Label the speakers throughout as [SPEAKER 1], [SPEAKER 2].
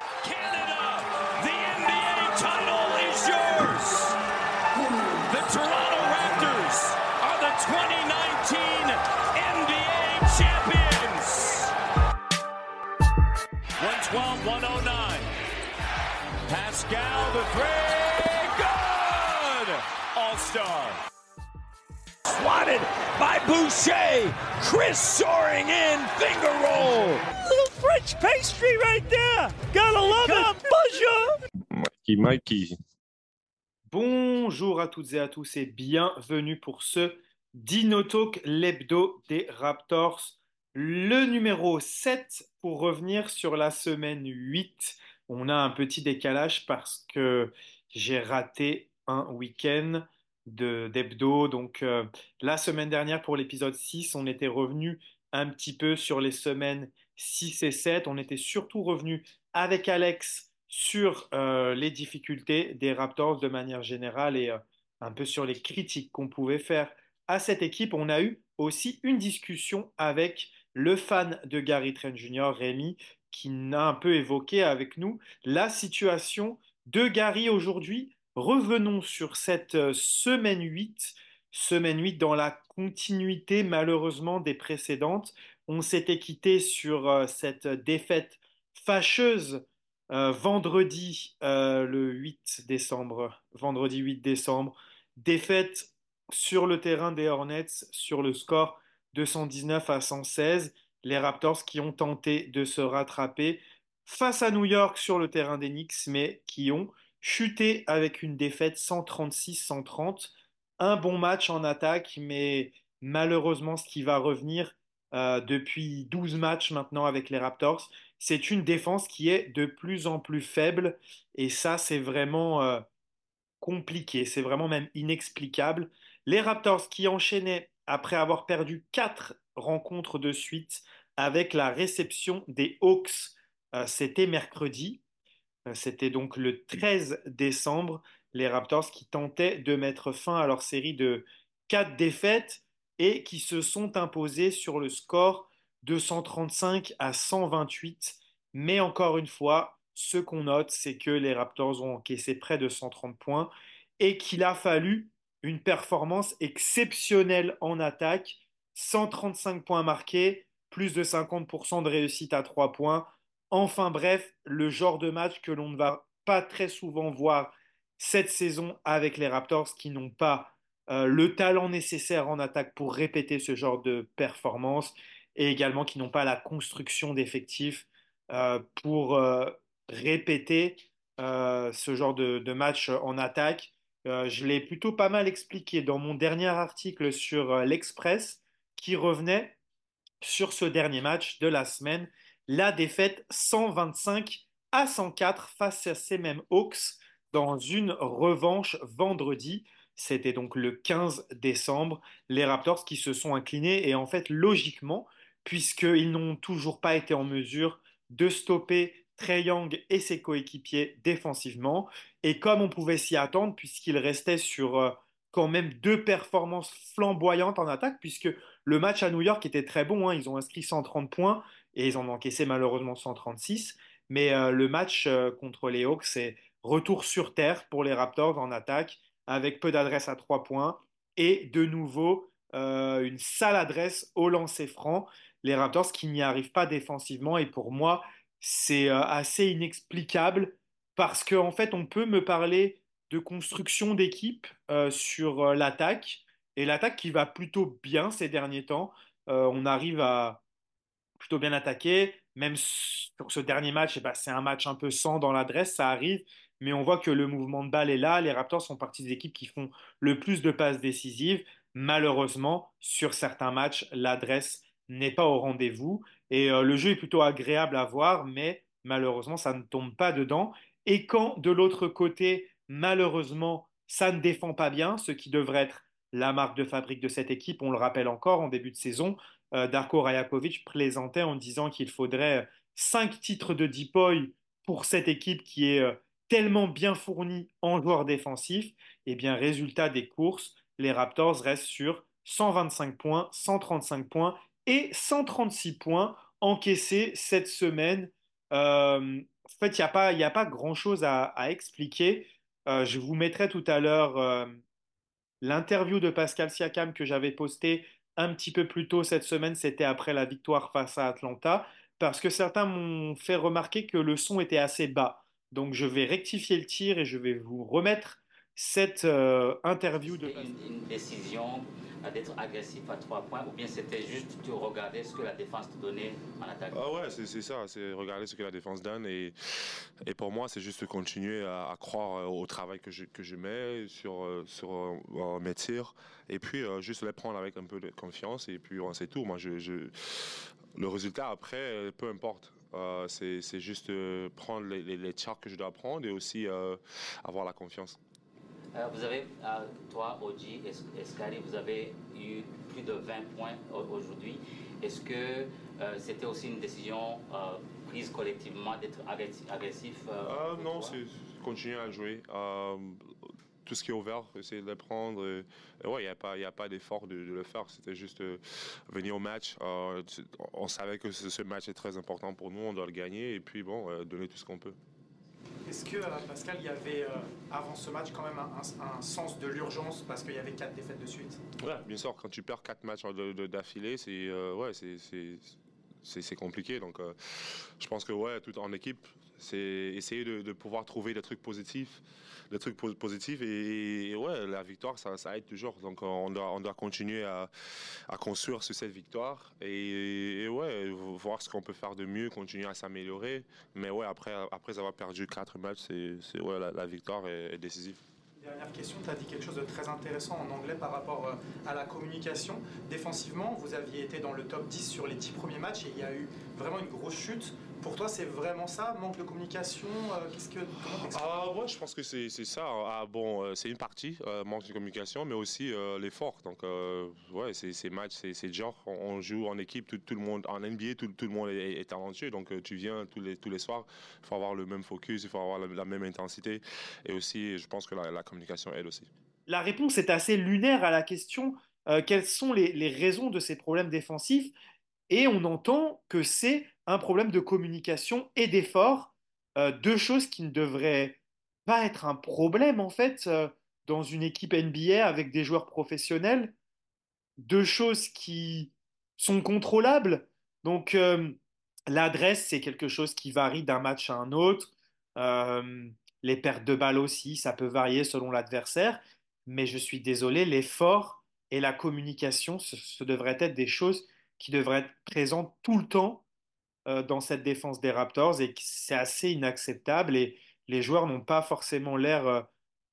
[SPEAKER 1] Canada, the NBA title is yours. The Toronto Raptors are the 2019 NBA champions. 112 109. Pascal the three. Good. All star. Swatted by Boucher. Chris soaring in. Finger roll. French pastry right there. Gotta love it. Bonjour.
[SPEAKER 2] Mikey, Mikey.
[SPEAKER 3] Bonjour à toutes et à tous et bienvenue pour ce Dino Talk, l'hebdo des Raptors, le numéro 7 pour revenir sur la semaine 8. On a un petit décalage parce que j'ai raté un week-end de d'hebdo. Donc euh, la semaine dernière pour l'épisode 6, on était revenu un petit peu sur les semaines 6 et 7. On était surtout revenu avec Alex sur euh, les difficultés des Raptors de manière générale et euh, un peu sur les critiques qu'on pouvait faire à cette équipe. On a eu aussi une discussion avec le fan de Gary Trent Jr., Rémi, qui a un peu évoqué avec nous la situation de Gary aujourd'hui. Revenons sur cette euh, semaine 8, semaine 8 dans la continuité malheureusement des précédentes. On s'était quitté sur euh, cette défaite fâcheuse euh, vendredi euh, le 8 décembre, vendredi 8 décembre, défaite sur le terrain des Hornets sur le score 219 à 116. Les Raptors qui ont tenté de se rattraper face à New York sur le terrain des Knicks, mais qui ont chuté avec une défaite 136-130. Un bon match en attaque, mais malheureusement, ce qui va revenir euh, depuis 12 matchs maintenant avec les Raptors, c'est une défense qui est de plus en plus faible. Et ça, c'est vraiment euh, compliqué. C'est vraiment même inexplicable. Les Raptors qui enchaînaient après avoir perdu quatre rencontres de suite avec la réception des Hawks, euh, c'était mercredi. C'était donc le 13 décembre. Les Raptors qui tentaient de mettre fin à leur série de quatre défaites et qui se sont imposés sur le score de 135 à 128. Mais encore une fois, ce qu'on note, c'est que les Raptors ont encaissé près de 130 points et qu'il a fallu une performance exceptionnelle en attaque. 135 points marqués, plus de 50% de réussite à 3 points. Enfin bref, le genre de match que l'on ne va pas très souvent voir cette saison avec les Raptors qui n'ont pas euh, le talent nécessaire en attaque pour répéter ce genre de performance et également qui n'ont pas la construction d'effectifs euh, pour euh, répéter ce genre de, match en attaque. Je l'ai plutôt pas mal expliqué dans mon dernier article sur l'Express qui revenait sur ce dernier match de la semaine, la défaite 125 à 104 face à ces mêmes Hawks dans une revanche vendredi. C'était donc le 15 décembre. Les Raptors qui se sont inclinés et en fait logiquement, puisqu'ils n'ont toujours pas été en mesure de stopper Trae Young et ses coéquipiers défensivement. Et comme on pouvait s'y attendre, puisqu'il restait sur euh, quand même deux performances flamboyantes en attaque, puisque le match à New York était très bon, hein, ils ont inscrit 130 points et ils en ont encaissé malheureusement 136. Mais euh, le match euh, contre les Hawks, c'est retour sur terre pour les Raptors en attaque, avec peu d'adresse à trois points. Et de nouveau euh, une sale adresse au lancer franc. Les Raptors qui n'y arrivent pas défensivement. Et pour moi, c'est euh, assez inexplicable parce qu'en fait, on peut me parler de construction d'équipe euh, sur l'attaque. Et l'attaque qui va plutôt bien ces derniers temps. On arrive à plutôt bien attaquer, même sur ce dernier match, eh ben, c'est un match un peu sans dans l'adresse, ça arrive, mais on voit que le mouvement de balle est là. Les Raptors font partie des équipes qui font le plus de passes décisives. Malheureusement, sur certains matchs, l'adresse n'est pas au rendez-vous et euh, le jeu est plutôt agréable à voir, mais malheureusement, ça ne tombe pas dedans. Et quand de l'autre côté, malheureusement, ça ne défend pas bien, ce qui devrait être la marque de fabrique de cette équipe, on le rappelle encore en début de saison, euh, Darko Rajakovic plaisantait en disant qu'il faudrait cinq titres de Deepoy pour cette équipe qui est euh, tellement bien fournie en joueurs défensifs. Et bien, résultat des courses, les Raptors restent sur 125 points, 135 points et 136 points encaissés cette semaine Euh, en fait, il n'y a pas, grand-chose à, expliquer. Euh, je vous mettrai tout à l'heure euh, l'interview de Pascal Siakam que j'avais posté un petit peu plus tôt cette semaine. C'était après la victoire face à Atlanta, parce que certains m'ont fait remarquer que le son était assez bas. Donc, je vais rectifier le tir et je vais vous remettre cette euh, interview de
[SPEAKER 2] C'était une, une décision d'être agressif à trois points ou bien c'était juste tu regardais ce que la défense te donnait en attaque
[SPEAKER 4] Ah ouais, c'est c'est ça, c'est regarder ce que la défense donne et, et pour moi c'est juste de continuer à, à croire euh, au travail que je, que je mets sur, euh, sur euh, mes tirs et puis euh, juste les prendre avec un peu de confiance et puis ouais, c'est tout. Moi, je, je- le résultat après, peu importe. Euh, c'est juste euh, prendre les, les, que je dois prendre et aussi euh, avoir la confiance.
[SPEAKER 2] Euh, Vous avez, toi, Oji Escari, vous avez eu plus de 20 points au- aujourd'hui. Est-ce que euh, c'était aussi une décision euh, prise collectivement d'être agressif, euh,
[SPEAKER 4] non, c'est continuer à jouer. Tout ce qui est ouvert, essayer de le prendre. et ouais, il n'y a pas, il y a pas d'effort de, de le faire. C'était juste euh, venir au match. Euh, on savait que ce, ce match est très important pour nous. On doit le gagner. Et puis, bon, euh, donner tout ce qu'on peut.
[SPEAKER 5] Est-ce que, Pascal, il y avait euh, avant ce match quand même un, un- un sens de l'urgence parce qu'il y avait quatre défaites de suite?
[SPEAKER 4] Ouais, bien sûr, quand tu perds quatre matchs d'affilée, c'est ouais, c'est- c'est- c'est c'est compliqué. Donc, euh, je pense que ouais, tout en équipe, c'est essayer de, pouvoir trouver des trucs positifs, des trucs po- positifs et, ouais, la victoire, ça, aide toujours. Donc, on doit, on doit continuer à, construire sur cette victoire et, ouais, voir ce qu'on peut faire de mieux, continuer à s'améliorer. Mais ouais, après, après avoir perdu quatre matchs, c'est ouais, la, la victoire est, est décisive.
[SPEAKER 5] Dernière question, tu as dit quelque chose de très intéressant en anglais par rapport euh, à la communication. Défensivement, vous aviez été dans le top 10 sur les 10 premiers matchs et il y a eu vraiment une grosse chute. Pour toi, c'est vraiment ça Manque de communication euh, Qu'est-ce que,
[SPEAKER 4] Ah ouais, je pense que c'est c'est ça. Ah bon, euh, c'est une partie, euh, manque de communication, mais aussi euh, l'effort. Donc euh, ouais, c'est ces matchs, c'est c'est dur. On, on joue en équipe, tout, tout le monde en NBA, tout, tout le monde est, est talentueux. Donc euh, tu viens tous les tous les soirs, il faut avoir le même focus, il faut avoir la, la même intensité, et aussi, je pense que la, la communication aide aussi.
[SPEAKER 3] La réponse est assez lunaire à la question euh, quelles sont les, les raisons de ces problèmes défensifs? Et on entend que c'est un problème de communication et d'effort, euh, deux choses qui ne devraient pas être un problème en fait euh, dans une équipe NBA avec des joueurs professionnels, deux choses qui sont contrôlables. Donc euh, l'adresse, c'est quelque chose qui varie d'un match à un autre. Les pertes de balles aussi, ça peut varier selon l'adversaire. Mais je suis désolé, l'effort et la communication, ce, ce devraient être des choses qui devraient être présentes tout le temps dans cette défense des Raptors et c'est assez inacceptable et les joueurs n'ont pas forcément l'air euh,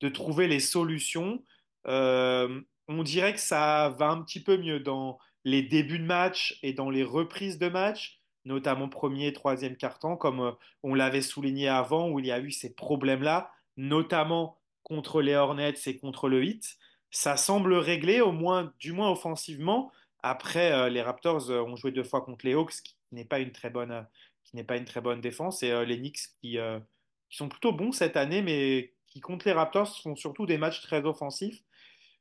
[SPEAKER 3] de trouver les solutions. Euh, on dirait que ça va un petit peu mieux dans les débuts de match et dans les reprises de match, notamment premier et troisième quart-temps, comme euh, on l'avait souligné avant, où il y a eu ces problèmes-là, notamment contre les Hornets et contre le Heat. Ça semble réglé, au moins, du moins offensivement. Après, euh, les Raptors euh, ont joué deux fois contre les Hawks, qui n'est pas une très bonne, euh, qui n'est pas une très bonne défense, et euh, les Knicks qui, euh, qui sont plutôt bons cette année, mais qui contre les Raptors font surtout des matchs très offensifs.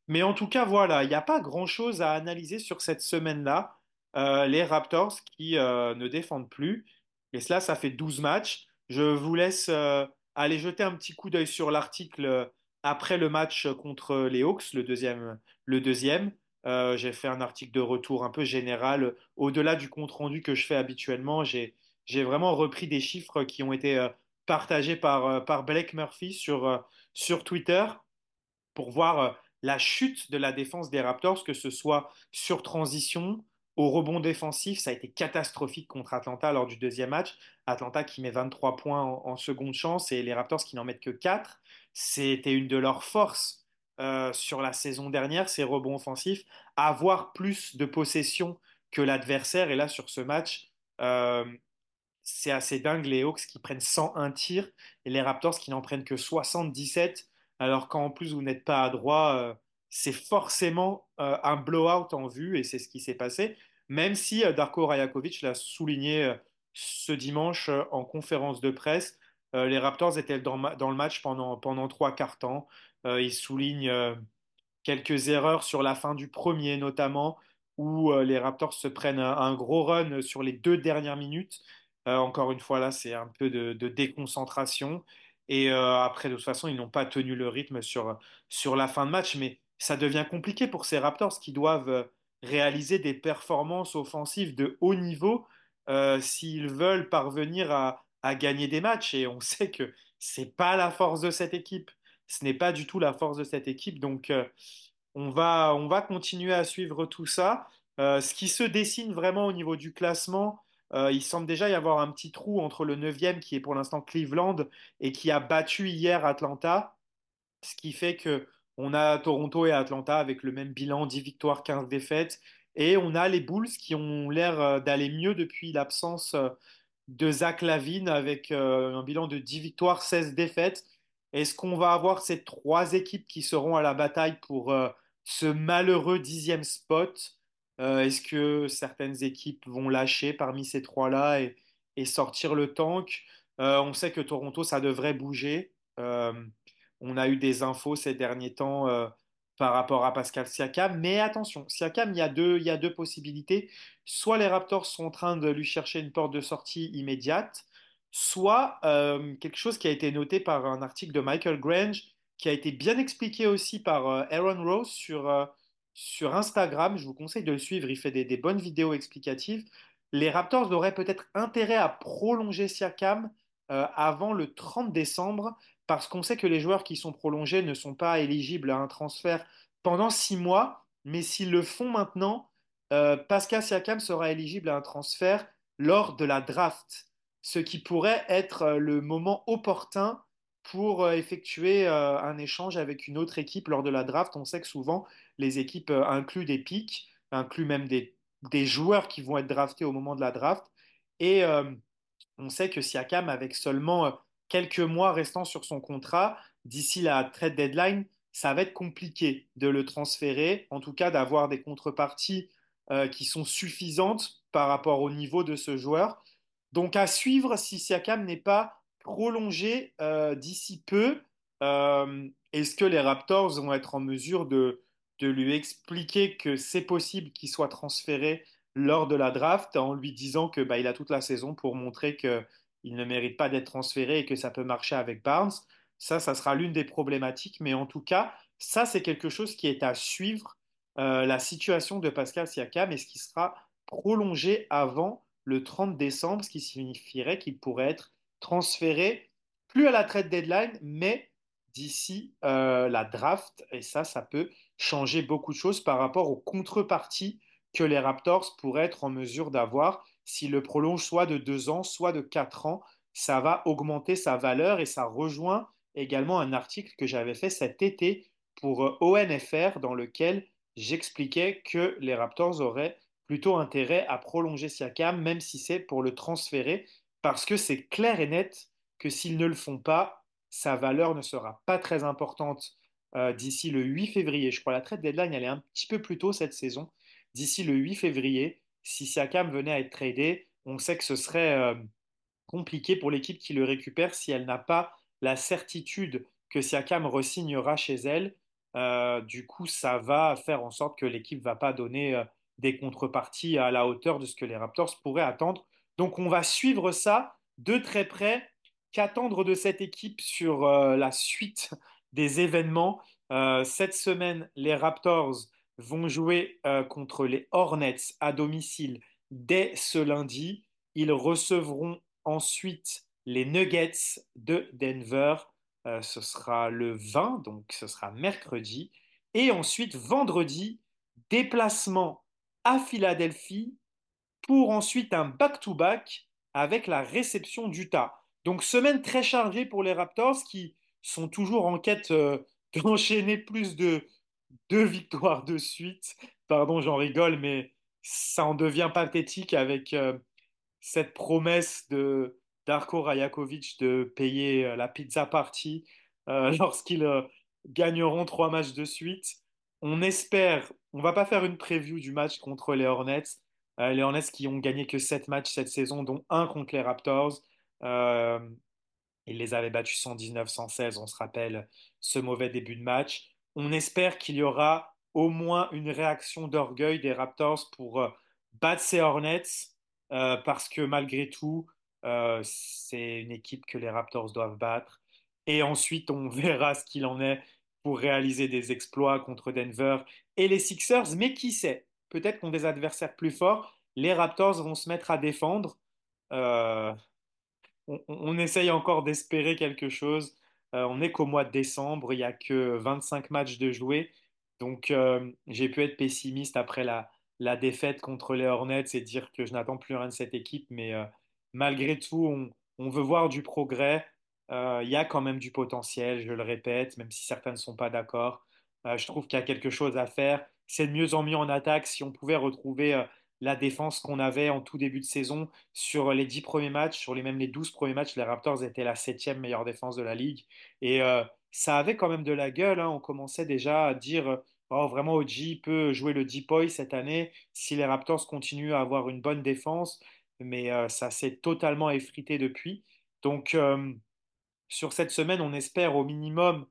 [SPEAKER 3] Mais en tout cas, voilà, il n'y a pas grand-chose à analyser sur cette semaine-là. Les Raptors qui ne défendent plus. Et cela, ça fait 12 matchs. Je vous laisse aller jeter un petit coup d'œil sur l'article après le match contre les Hawks, le deuxième. Le deuxième. Euh, j'ai fait un article de retour un peu général. Au-delà du compte-rendu que je fais habituellement, j'ai, vraiment repris des chiffres qui ont été euh, partagés par, euh, Blake Murphy sur, euh, Twitter pour voir euh, la chute de la défense des Raptors, que ce soit sur transition, au rebond défensif. Ça a été catastrophique contre Atlanta lors du deuxième match. Atlanta qui met 23 points en, en seconde chance et les Raptors qui n'en mettent que 4. C'était une de leurs forces euh, sur la saison dernière, ces rebonds offensifs, avoir plus de possession que l'adversaire. Et là, sur ce match, euh, c'est assez dingue, les Hawks qui prennent 101 tirs et les Raptors qui n'en prennent que 77, alors qu'en plus vous n'êtes pas à droit, euh, c'est forcément un blowout en vue et c'est ce qui s'est passé, même si Darko Rajakovic l'a souligné ce dimanche en conférence de presse, les Raptors étaient dans, le match pendant, pendant trois quarts temps. Euh, il souligne euh, quelques erreurs sur la fin du premier notamment, où euh, les Raptors se prennent un, gros run sur les deux dernières minutes. encore une fois, là, c'est un peu de, déconcentration. Et après, de toute façon, ils n'ont pas tenu le rythme sur, la fin de match, mais ça devient compliqué pour ces Raptors qui doivent réaliser des performances offensives de haut niveau s'ils veulent parvenir à, à gagner des matchs. Et on sait que c'est pas la force de cette équipe. Ce n'est pas du tout la force de cette équipe. Donc, euh, on va, on va continuer à suivre tout ça. Euh, ce qui se dessine vraiment au niveau du classement, euh, il semble déjà y avoir un petit trou entre le neuvième qui est pour l'instant Cleveland et qui a battu hier Atlanta, ce qui fait que on a Toronto et Atlanta avec le même bilan, 10 victoires, 15 défaites, et on a les Bulls qui ont l'air d'aller mieux depuis l'absence de Zach Lavine avec un bilan de 10 victoires, 16 défaites. Est-ce qu'on va avoir ces trois équipes qui seront à la bataille pour euh, ce malheureux dixième spot? Euh, est-ce que certaines équipes vont lâcher parmi ces trois-là et, sortir le tank? Euh, on sait que Toronto, ça devrait bouger. On a eu des infos ces derniers temps par rapport à Pascal Siakam. Mais attention, Siakam, il y a deux possibilités. Soit les Raptors sont en train de lui chercher une porte de sortie immédiate, soit euh, quelque chose qui a été noté par un article de Michael Grange, qui a été bien expliqué aussi par euh, Aaron Rose sur, euh, sur Instagram. Je vous conseille de le suivre, il fait des, des bonnes vidéos explicatives. Les Raptors auraient peut-être intérêt à prolonger Siakam avant le 30 décembre, parce qu'on sait que les joueurs qui sont prolongés ne sont pas éligibles à un transfert pendant six mois, mais s'ils le font maintenant, Pascal Siakam sera éligible à un transfert lors de la draft, ce qui pourrait être euh, le moment opportun pour euh, effectuer euh, un échange avec une autre équipe lors de la draft. On sait que souvent les équipes incluent des pics, incluent même des, joueurs qui vont être draftés au moment de la draft. Et on sait que Siakam, avec seulement quelques mois restant sur son contrat, d'ici la trade deadline, ça va être compliqué de le transférer, en tout cas d'avoir des contreparties qui sont suffisantes par rapport au niveau de ce joueur. Donc à suivre si Siakam n'est pas prolongé euh, d'ici peu. Euh, est-ce que les Raptors vont être en mesure de, lui expliquer que c'est possible qu'il soit transféré lors de la draft en lui disant que bah, il a toute la saison pour montrer que il ne mérite pas d'être transféré et que ça peut marcher avec Barnes? Ça, ça sera l'une des problématiques, mais en tout cas, ça, c'est quelque chose qui est à suivre, euh, la situation de Pascal Siakam et ce qui sera prolongé avant le 30 décembre, ce qui signifierait qu'il pourrait être transféré plus à la trade deadline, mais d'ici euh, la draft. Et ça, ça peut changer beaucoup de choses par rapport aux contreparties que les Raptors pourraient être en mesure d'avoir s'ils le prolongent soit de deux ans, soit de quatre ans. Ça va augmenter sa valeur et ça rejoint également un article que j'avais fait cet été pour euh, ONFR dans lequel j'expliquais que les Raptors auraient plutôt intérêt à prolonger Siakam, même si c'est pour le transférer, parce que c'est clair et net que s'ils ne le font pas, sa valeur ne sera pas très importante euh, d'ici le 8 février. Je crois la trade deadline, elle est un petit peu plus tôt cette saison. D'ici le 8 février, si Siakam venait à être tradé, on sait que ce serait euh, compliqué pour l'équipe qui le récupère si elle n'a pas la certitude que Siakam resignera chez elle. Euh, du coup, ça va faire en sorte que l'équipe ne va pas donner des contreparties à la hauteur de ce que les Raptors pourraient attendre. Donc, on va suivre ça de très près. Qu'attendre de cette équipe sur euh, la suite des événements Euh, Cette semaine, les Raptors vont jouer euh, contre les Hornets à domicile dès ce lundi. Ils recevront ensuite les Nuggets de Denver. Ce sera le 20, donc ce sera mercredi. Et ensuite, vendredi, déplacement à Philadelphie pour ensuite un back-to-back avec la réception d'Utah. Donc semaine très chargée pour les Raptors qui sont toujours en quête euh, d'enchaîner plus de deux victoires de suite. Pardon, j'en rigole, mais ça en devient pathétique avec euh, cette promesse de Darko Rajakovic de payer euh, la pizza party lorsqu'ils gagneront trois matchs de suite. On espère, on va pas faire une preview du match contre les Hornets. Euh, les Hornets qui ont gagné que sept matchs cette saison, dont un contre les Raptors. Euh, ils les avaient battus 119-116, on se rappelle ce mauvais début de match. On espère qu'il y aura au moins une réaction d'orgueil des Raptors pour euh, battre ces Hornets, parce que malgré tout, c'est une équipe que les Raptors doivent battre. Et ensuite, on verra ce qu'il en est pour réaliser des exploits contre Denver et les Sixers. Mais qui sait? Peut-être qu'ont des adversaires plus forts. Les Raptors vont se mettre à défendre. Euh, on, essaye encore d'espérer quelque chose. Euh, on n'est qu'au mois de décembre, il n'y a que 25 matchs de jouer. Donc euh, j'ai pu être pessimiste après la, la, défaite contre les Hornets et dire que je n'attends plus rien de cette équipe. Mais malgré tout, on, on, veut voir du progrès. Il y a quand même du potentiel, je le répète, même si certains ne sont pas d'accord. Je trouve qu'il y a quelque chose à faire. C'est de mieux en mieux en attaque. Si on pouvait retrouver la défense qu'on avait en tout début de saison. Sur les 10 premiers matchs, sur les, même les 12 premiers matchs, les Raptors étaient la septième meilleure défense de la ligue. Et euh, ça avait quand même de la gueule. Hein. On commençait déjà à dire oh, vraiment, OG peut jouer le deep boy cette année si les Raptors continuent à avoir une bonne défense. Mais euh, ça s'est totalement effrité depuis. Donc, euh, sur cette semaine, on espère au minimum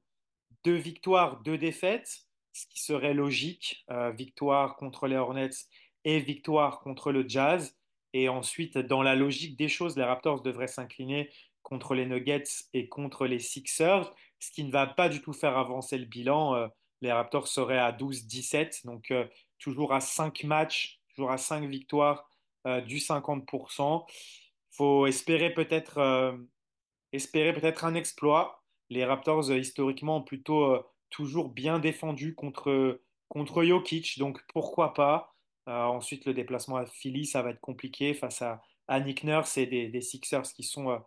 [SPEAKER 3] deux victoires, deux défaites, ce qui serait logique. victoire contre les Hornets et victoire contre le Jazz. Et ensuite, dans la logique des choses, les Raptors devraient s'incliner contre les Nuggets et contre les Sixers, ce qui ne va pas du tout faire avancer le bilan. Euh, les Raptors seraient à 12-17, donc euh, toujours à 5 matchs, toujours à 5 victoires euh, du 50%. Il faut espérer peut-être espérer peut-être un exploit. Les Raptors, historiquement, ont plutôt toujours bien défendu contre, contre Jokic, donc pourquoi pas euh, ensuite, le déplacement à Philly, ça va être compliqué face à, Nick Nurse et des, Sixers qui sont euh,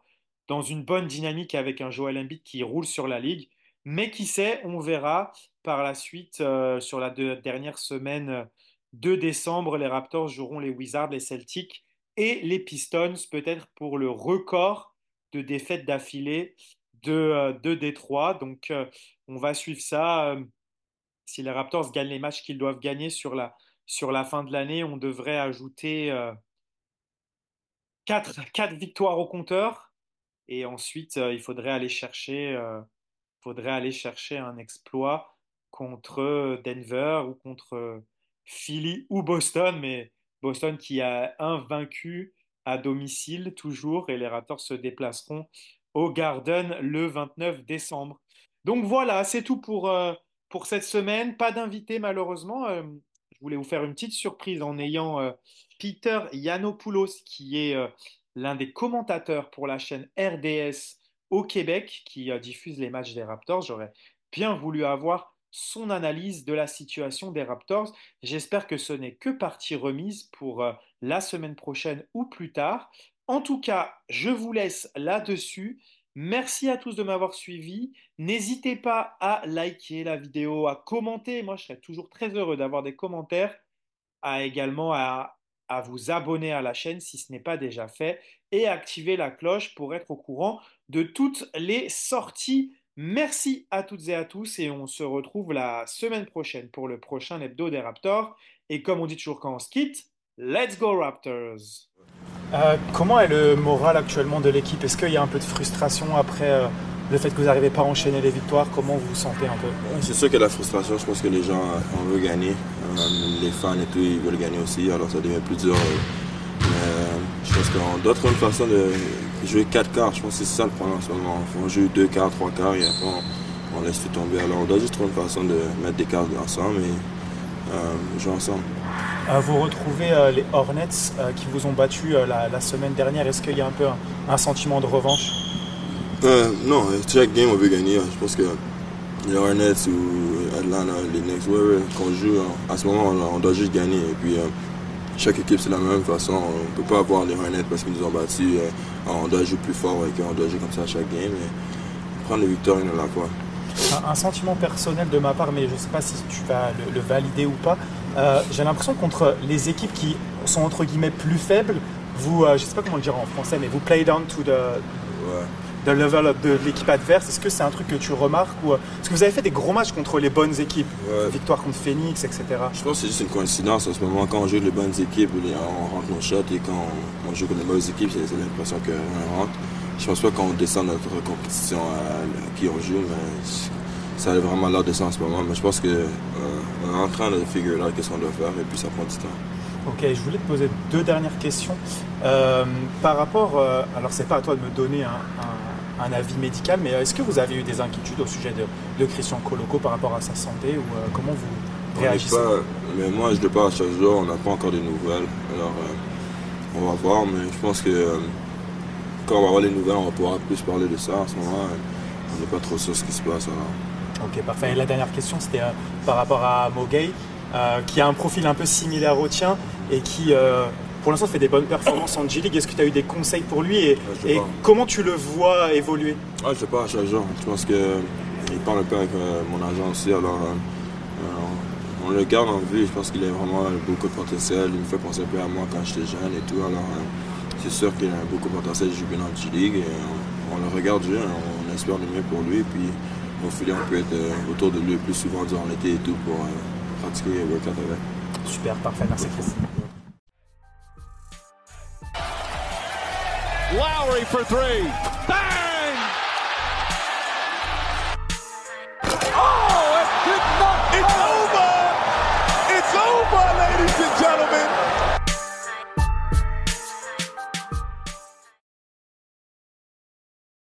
[SPEAKER 3] dans une bonne dynamique avec un Joel Embiid qui roule sur la ligue. Mais qui sait, on verra par la suite, euh, sur la dernière semaine de décembre, les Raptors joueront les Wizards, les Celtics et les Pistons, peut-être pour le record de défaites d'affilée de, de Détroit. Donc, on va suivre ça. si les Raptors gagnent les matchs qu'ils doivent gagner sur la, sur la fin de l'année, on devrait ajouter 4, euh, victoires au compteur. Et ensuite, euh, il faudrait aller chercher, euh, faudrait aller chercher un exploit contre Denver ou contre Philly ou Boston. Mais Boston qui a un vaincu à domicile toujours. Et les Raptors se déplaceront au Garden le 29 décembre. Donc voilà, c'est tout pour, pour cette semaine. Pas d'invité malheureusement je voulais vous faire une petite surprise en ayant euh, Peter Yanopoulos, qui est euh, l'un des commentateurs pour la chaîne RDS au Québec, qui euh, diffuse les matchs des Raptors. J'aurais bien voulu avoir son analyse de la situation des Raptors. J'espère que ce n'est que partie remise pour la semaine prochaine ou plus tard. En tout cas, je vous laisse là-dessus. Merci à tous de m'avoir suivi. N'hésitez pas à liker la vidéo, à commenter. Moi, je serais toujours très heureux d'avoir des commentaires. À également à, à vous abonner à la chaîne si ce n'est pas déjà fait et activer la cloche pour être au courant de toutes les sorties. Merci à toutes et à tous et on se retrouve la semaine prochaine pour le prochain hebdo des Raptors. Et comme on dit toujours quand on se quitte, let's go Raptors!
[SPEAKER 5] Euh, comment est le moral actuellement de l'équipe? Est-ce qu'il y a un peu de frustration après euh, le fait que vous n'arrivez pas à enchaîner les victoires? Comment vous vous sentez un peu?
[SPEAKER 6] C'est sûr qu'il y a la frustration. Je pense que les gens on veut gagner. Euh, les fans et tout, ils veulent gagner aussi. Alors ça devient plus dur. mais je pense qu'on doit trouver une façon de jouer quatre quarts. Je pense que c'est ça le problème en ce moment. On joue deux quarts, trois quarts et après on, laisse tout tomber. Alors on doit juste trouver une façon de mettre des cartes ensemble et jouer ensemble.
[SPEAKER 5] Euh, vous retrouvez euh, les Hornets euh, qui vous ont battu la, semaine dernière. Est-ce qu'il y a un peu un, sentiment de revanche?
[SPEAKER 6] Non, chaque game on veut gagner. Je pense que les Hornets ou Atlanta, les Knicks, qu'on joue, à ce moment on, doit juste gagner. Et puis chaque équipe c'est la même façon. On ne peut pas avoir les Hornets parce qu'ils nous ont battus. on doit jouer plus fort et on doit jouer comme ça à chaque game. Et prendre les victoires une à la fois.
[SPEAKER 5] Un, sentiment personnel de ma part, mais je ne sais pas si tu vas le valider ou pas. Euh, j'ai l'impression contre les équipes qui sont entre guillemets plus faibles, vous, euh, je sais pas comment le dire en français, mais vous play down to the, level de l'équipe adverse. Est-ce que c'est un truc que tu remarques ou est-ce euh, que vous avez fait des gros matchs contre les bonnes équipes, victoire contre Phoenix, etc.
[SPEAKER 6] Je pense que c'est juste une coïncidence en ce moment. Quand on joue les bonnes équipes, on rentre nos shots et quand on joue contre les mauvaises équipes, c'est l'impression qu'on rentre. Je pense pas qu'on descend notre compétition à, qui on joue, mais ça a vraiment l'air de ça en ce moment. Mais je pense que est en train de figurer là qu'est-ce qu'on doit faire et puis ça prend du temps.
[SPEAKER 3] Ok, je voulais te poser deux dernières questions. Euh, par rapport, euh, alors c'est pas à toi de me donner un, un- un avis médical, mais est-ce que vous avez eu des inquiétudes au sujet de, de Christian Coloco par rapport à sa santé ou euh, comment vous réagissez?
[SPEAKER 6] pas, mais moi, je le parle à chaque jour, on n'a pas encore de nouvelles. Alors, euh, on va voir, mais je pense que euh, quand on va avoir les nouvelles, on pouvoir plus parler de ça. En ce moment, euh, on n'est pas trop sûr ce qui se passe. Alors.
[SPEAKER 3] Ok, parfait. Et la dernière question, c'était euh, par rapport à Mogay, euh, qui a un profil un peu similaire au tien et qui, euh, pour l'instant, fait des bonnes performances en G-League. Est-ce que tu as eu des conseils pour lui et, comment tu le vois évoluer?
[SPEAKER 6] Ah, je sais pas, à chaque jour. Je pense qu'il parle un peu avec mon agent aussi. Alors, on le garde en vue. Je pense qu'il a vraiment beaucoup de potentiel. Il me fait penser un peu à moi quand j'étais jeune et tout. Alors, c'est sûr qu'il a beaucoup de potentiel. Il joue bien en G-League. et On, on le regarde jouer. On espère le mieux pour lui. Puis, au filet, on peut être euh, autour de lui plus souvent durant l'été et tout pour euh, pratiquer et workout avec.
[SPEAKER 3] Super, parfait. Merci, Chris.
[SPEAKER 5] Lowry for three. Bang!